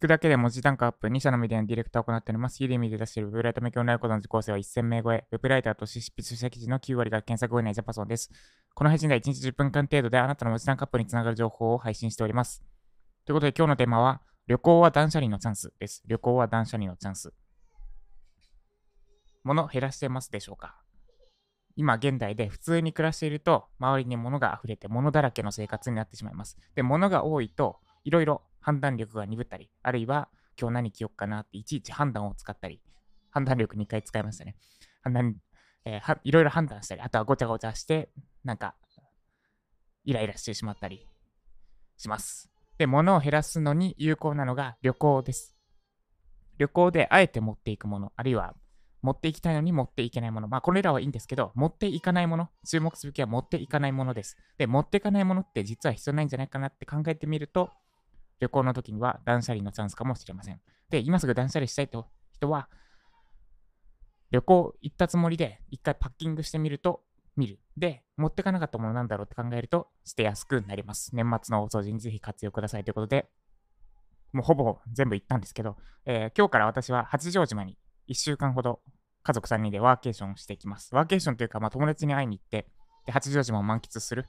聞くだけで文字単価アップ、2社のメディアのディレクターを行っております。ユーデミで出しているウェブライトメキオンライコードの受講生は1000名超え、ウェブライターとして執筆した記事の9割が検索後にないジャパソンです。この配信では1日10分間程度であなたの文字単価アップにつながる情報を配信しております。ということで今日のテーマは、旅行は断捨離のチャンスです。旅行は断捨離のチャンス。物減らしてますでしょうか？今現代で普通に暮らしていると周りに物が溢れて物だらけの生活になってしまいます。で、物が多いといろいろ判断力が鈍ったり、あるいは今日何着よっかなっていちいち判断を使ったり、判断力2回使いましたね。判断、えーはいろいろ判断したり、あとはごちゃごちゃして、なんか、イライラしてしまったりします。で、物を減らすのに有効なのが旅行です。旅行であえて持っていくもの、あるいは持っていきたいのに持っていけないもの。まあ、これらはいいんですけど、持っていかないもの、注目すべきは持っていかないものです。で、持っていかないものって実は必要ないんじゃないかなって考えてみると、旅行の時には断捨離のチャンスかもしれません。で、今すぐ断捨離したいと人は、旅行行ったつもりで一回パッキングしてみると、見る。で、持ってかなかったものなんだろうって考えると、捨てやすくなります。年末の大掃除にぜひ活用くださいということで、もうほぼ全部行ったんですけど、えー今日から私は八丈島に1週間ほど家族3人でワーケーションしていきます。ワーケーションというか、まあ、友達に会いに行って、で八丈島を満喫する。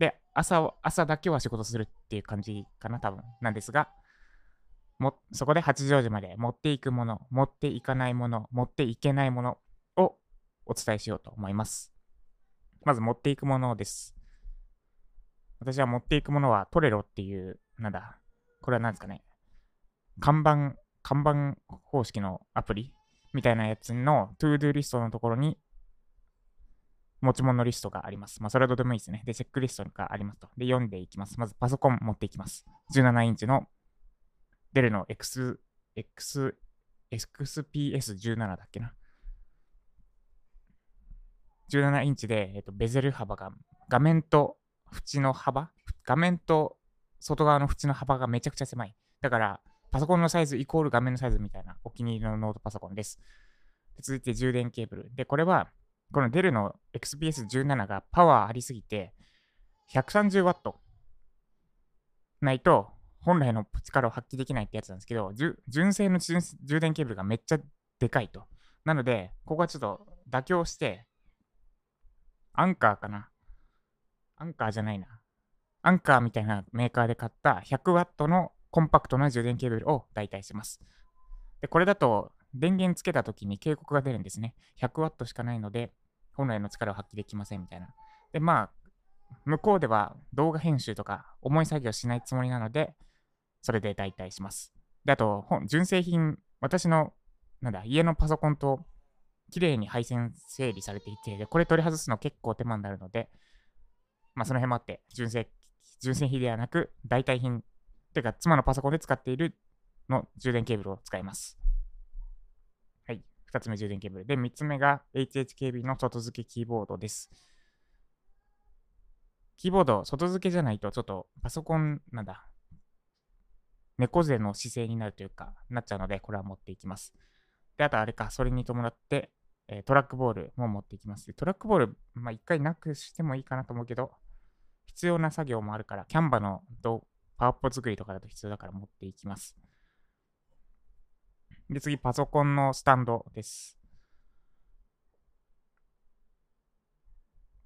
で、朝を朝だけは仕事するっていう感じかな、多分なんですが、もそこで八丈島で持っていくもの、持っていかないもの、持っていけないものをお伝えしようと思います。まず持っていくものです。私は持っていくものはトレロっていう、なんだ、これは何ですかね。看板、看板方式のアプリみたいなやつの ToDo リストのところに持ち物リストがあります。まあ、それはどうでもいいですね。で、チェックリストがありますと。で、読んでいきます。まずパソコン持っていきます。17インチのデルの X、X、XPS17 だっけな。17インチで、えっと、ベゼル幅が、画面と縁の幅画面と外側の縁の幅がめちゃくちゃ狭い。だから、パソコンのサイズイコール画面のサイズみたいなお気に入りのノートパソコンです。で続いて充電ケーブル。で、これは、このデルの XPS17 がパワーありすぎて、130W ないと本来の力を発揮できないってやつなんですけど、純正の充電ケーブルがめっちゃでかいと。なので、ここはちょっと妥協して、アンカーかな。アンカーじゃないな。アンカーみたいなメーカーで買った 100W のコンパクトな充電ケーブルを代替します。で、これだと電源つけた時に警告が出るんですね。100W しかないので、本来の力を発揮できませんみたいな。で、まあ、向こうでは動画編集とか重い作業しないつもりなので、それで代替します。で、あと、本純正品、私の、なんだ、家のパソコンと綺麗に配線整理されていて、で、これ取り外すの結構手間になるので、まあ、その辺もあって、純正、純正品ではなく、代替品、てか、妻のパソコンで使っているの充電ケーブルを使います。はい。二つ目充電ケーブル。で、三つ目が HHKB の外付けキーボードです。キーボード、外付けじゃないと、ちょっとパソコン、なんだ、猫背の姿勢になるというか、なっちゃうので、これは持っていきます。で、あとあれか、それに伴って、えトラックボールも持っていきます。トラックボール、まあ、一回なくしてもいいかなと思うけど、必要な作業もあるから、キャンバのパワーポ作りとかだと必要だから持っていきます。で、次、パソコンのスタンドです。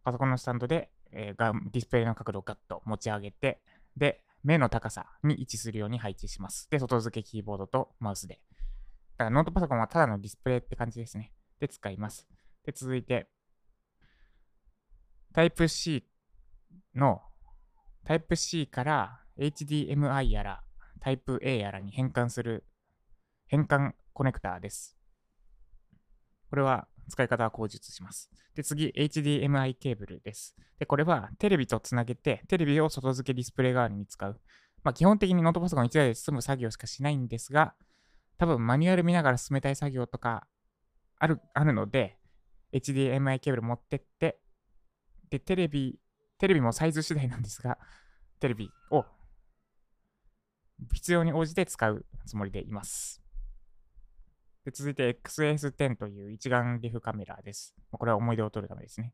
パソコンのスタンドで、えーがディスプレイの角度をガッと持ち上げて、で、目の高さに位置するように配置します。で、外付けキーボードとマウスで。だからノートパソコンはただのディスプレイって感じですね。で、使います。で、続いて、タイプ C の、タイプ C から HDMI やら、タイプ A やらに変換する変換コネクターです。これは使い方は口述します。で、次、HDMI ケーブルです。で、これはテレビとつなげて、テレビを外付けディスプレイ代わりに使う。まあ、基本的にノートパソコン1台で済む作業しかしないんですが、多分マニュアル見ながら進めたい作業とかあるあるので、HDMI ケーブル持ってって、で、テレビ、テレビもサイズ次第なんですが、テレビを必要に応じて使うつもりでいます。で続いて XS10 という一眼レフカメラです。これは思い出を撮るためですね。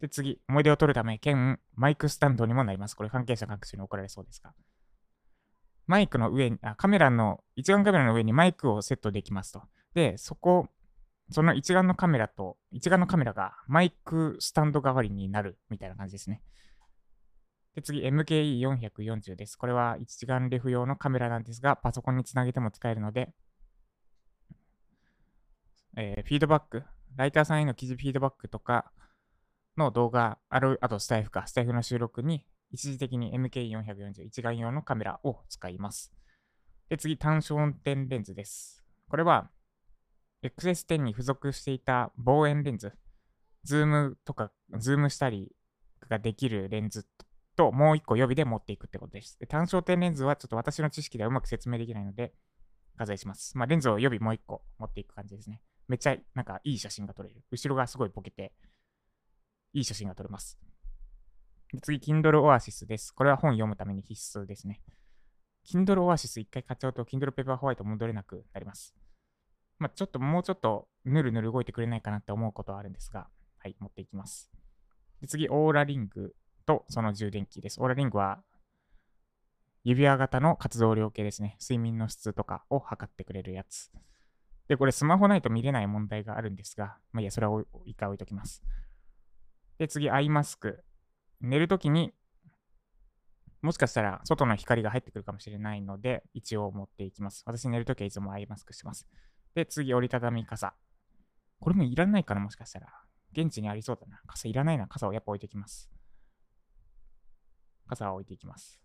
で、次、思い出を撮るため、兼マイクスタンドにもなります。これ関係者各種に怒られそうですが。マイクの上に、あ、カメラの、一眼カメラの上にマイクをセットできますと。で、そこ、その一眼のカメラと、一眼のカメラがマイクスタンド代わりになるみたいな感じですね。で、次、MKE440 です。これは一眼レフ用のカメラなんですが、パソコンにつなげても使えるので、えー、フィードバック、ライターさんへの記事フィードバックとかの動画、ある、あとスタイフか、スタイフの収録に一時的に MK440 一眼用のカメラを使います。で、次、単焦点レンズです。これは、 X-S10 に付属していた望遠レンズ、ズームとか、ズームしたりができるレンズと、もう一個予備で持っていくってことです。で単焦点レンズはちょっと私の知識ではうまく説明できないので、画材します。まあ、レンズを予備もう一個持っていく感じですね。めっちゃ、なんかいい写真が撮れる。後ろがすごいボケて、いい写真が撮れます。次、Kindle Oasis です。これは本読むために必須ですね。Kindle Oasis 一回買っちゃうと Kindle Paperwhite 戻れなくなります。まあ、ちょっともうちょっとぬるぬる動いてくれないかなって思うことはあるんですが、はい、持っていきます。で次、オーラリングとその充電器です。オーラリングは指輪型の活動量計ですね。睡眠の質とかを測ってくれるやつ。で、これスマホないと見れない問題があるんですが、まあいや、それは一回置いときます。で、次、アイマスク。寝るときに、もしかしたら外の光が入ってくるかもしれないので、一応持っていきます。私寝るときはいつもアイマスクしてます。で、次、折りたたみ傘。これもいらないかな、もしかしたら。現地にありそうだな。傘いらないな。傘をやっぱ置いてきます。傘を置いていきます。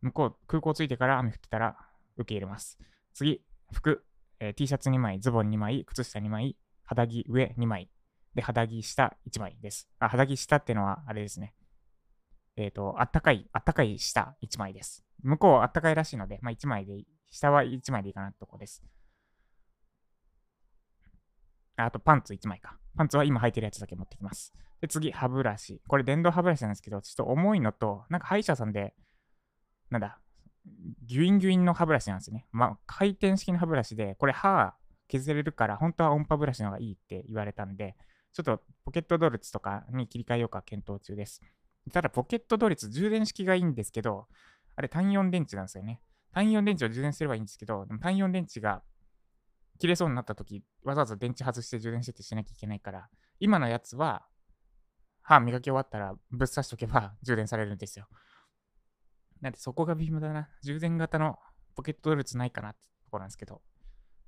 向こう、空港着いてから雨降ってたら受け入れます。次、服、えー、T シャツ2枚、ズボン2枚、靴下2枚、肌着上2枚、で、肌着下1枚です。あ、肌着下ってのはあれですね。えっ、ー、と、あったかい、あったかい下1枚です。向こうあったかいらしいので、まあ1枚で、下は1枚でいいかなってとこです。あとパンツ1枚か。パンツは今履いてるやつだけ持ってきます。で、次、歯ブラシ。これ電動歯ブラシなんですけど、ちょっと重いのと、なんか歯医者さんで、なんだ、ギュインギュインの歯ブラシなんですね。まあ、回転式の歯ブラシで、これ歯削れるから、本当は音波ブラシの方がいいって言われたんで、ちょっとポケットドルツとかに切り替えようか検討中です。ただ、ポケットドルツ、充電式がいいんですけど、あれ単4電池なんですよね。単4電池を充電すればいいんですけど、でも単4電池が切れそうになった時、わざわざ電池外して充電してってしなきゃいけないから、今のやつは、歯磨き終わったらぶっ刺しとけば充電されるんですよ。なんでそこが微妙だな。充電型のポケットドルツないかなってところなんですけど、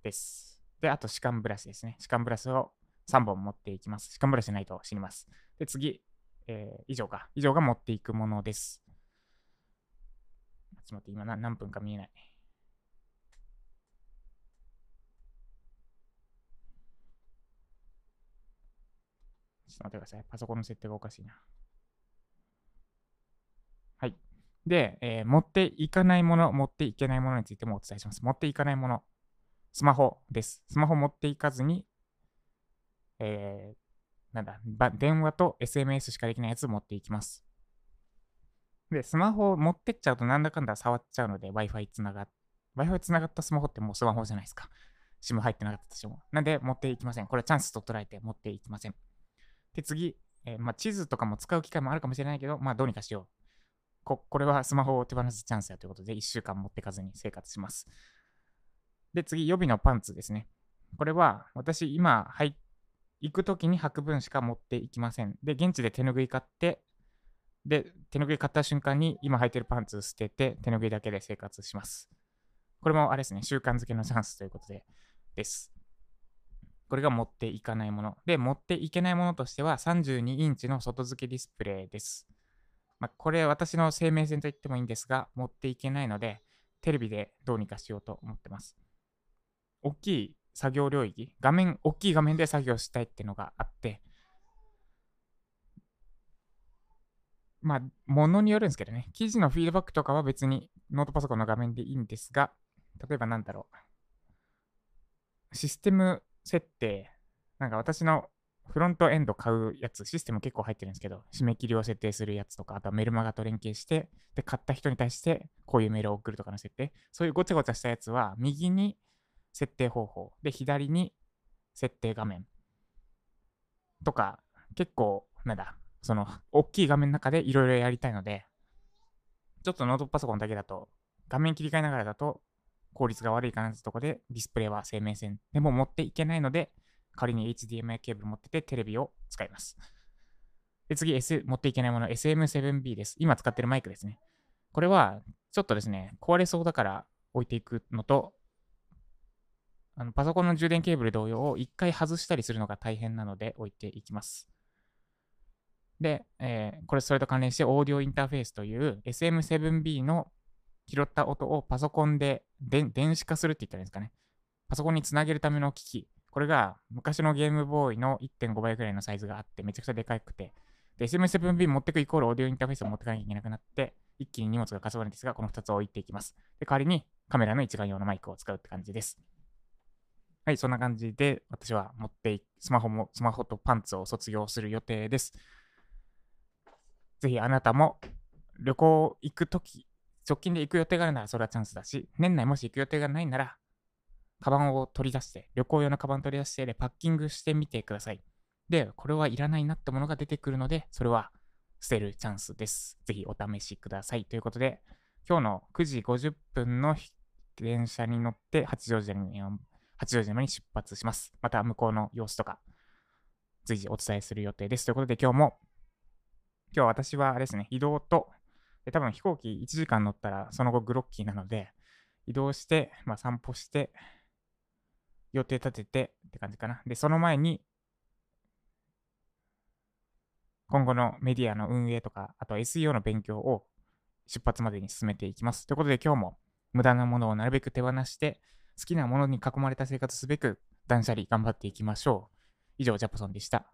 です。で、あと歯間ブラシですね。歯間ブラシを3本持っていきます。しかもブラシないと死にます。で、次、えー、以上か。以上が持っていくものです。ちょっと待って、今何分か見えない。ちょっと待ってください。パソコンの設定がおかしいな。はい。で、えー、持っていかないもの、持っていけないものについてもお伝えします。持っていかないもの。スマホです。スマホ持っていかずにえー、なんだ、電話と SMS しかできないやつ持っていきます。で、スマホを持ってっちゃうとなんだかんだ触っちゃうので Wi-Fi つながっ、Wi-Fi つながったスマホってもうスマホじゃないですか。SIM 入ってなかったとしても。なんで持っていきません。これはチャンスと捉えて持っていきません。で、次、えー、まあ、地図とかも使う機会もあるかもしれないけど、まあ、どうにかしよう。ここれはスマホを手放すチャンスやということで、1週間持ってかずに生活します。で、次、予備のパンツですね。これは、私、今入っ行くときに履く分しか持っていきません。で、現地で手ぬぐい買って、で、手ぬぐい買った瞬間に今履いてるパンツ捨てて、手ぬぐいだけで生活します。これもあれですね、習慣づけのチャンスということで、です。これが持っていかないもの。で、持っていけないものとしては32インチの外付けディスプレイです。まあ、これ私の生命線と言ってもいいんですが、持っていけないので、テレビでどうにかしようと思ってます。大きい作業領域、画面、大きい画面で作業したいっていうのがあって、まあ、ものによるんですけどね、記事のフィードバックとかは別にノートパソコンの画面でいいんですが、例えばなんだろう。システム設定、なんか私のフロントエンド買うやつ、システム結構入ってるんですけど、締め切りを設定するやつとか、あとはメルマガと連携して、で、買った人に対してこういうメールを送るとかの設定、そういうごちゃごちゃしたやつは、右に設定方法。で、左に設定画面。とか、結構、なんだ、その、大きい画面の中でいろいろやりたいので、ちょっとノートパソコンだけだと画面切り替えながらだと効率が悪いかなってとこで、ディスプレイは生命線でも持っていけないので、仮に HDMI ケーブル持っててテレビを使います。で、次、S、持っていけないもの、SM7B です。今使ってるマイクですね。これは、ちょっとですね、壊れそうだから置いていくのと、あのパソコンの充電ケーブル同様を一回外したりするのが大変なので置いていきます。で、えー、これそれと関連してオーディオインターフェースという SM7B の拾った音をパソコンで電子化するって言ったらいいんですかね。パソコンにつなげるための機器。これが昔のゲームボーイの1.5倍くらいのサイズがあってめちゃくちゃでかくて、で、SM7B 持ってくイコールオーディオインターフェースを持ってかなきゃいけなくなって、一気に荷物がかさばるんですが、この2つを置いていきます。で、代わりにカメラの一眼用のマイクを使うって感じです。はい、そんな感じで私は持ってスマホも、スマホとパンツを卒業する予定です。ぜひあなたも旅行行くとき、直近で行く予定があるならそれはチャンスだし、年内もし行く予定がないなら、カバンを取り出して、旅行用のカバン取り出して、で、パッキングしてみてください。で、これはいらないなってものが出てくるので、それは捨てるチャンスです。ぜひお試しください。ということで、今日の9時50分の電車に乗って八丈島に八丈島に出発します。また向こうの様子とか随時お伝えする予定です。ということで今日も、今日私はあれですね、移動と、で多分飛行機1時間乗ったらその後グロッキーなので、移動して、まあ、散歩して、予定立ててって感じかな。で、その前に今後のメディアの運営とか、あと SEO の勉強を出発までに進めていきます。ということで今日も無駄なものをなるべく手放して、好きなものに囲まれた生活すべく断捨離頑張っていきましょう。以上、ジャパソンでした。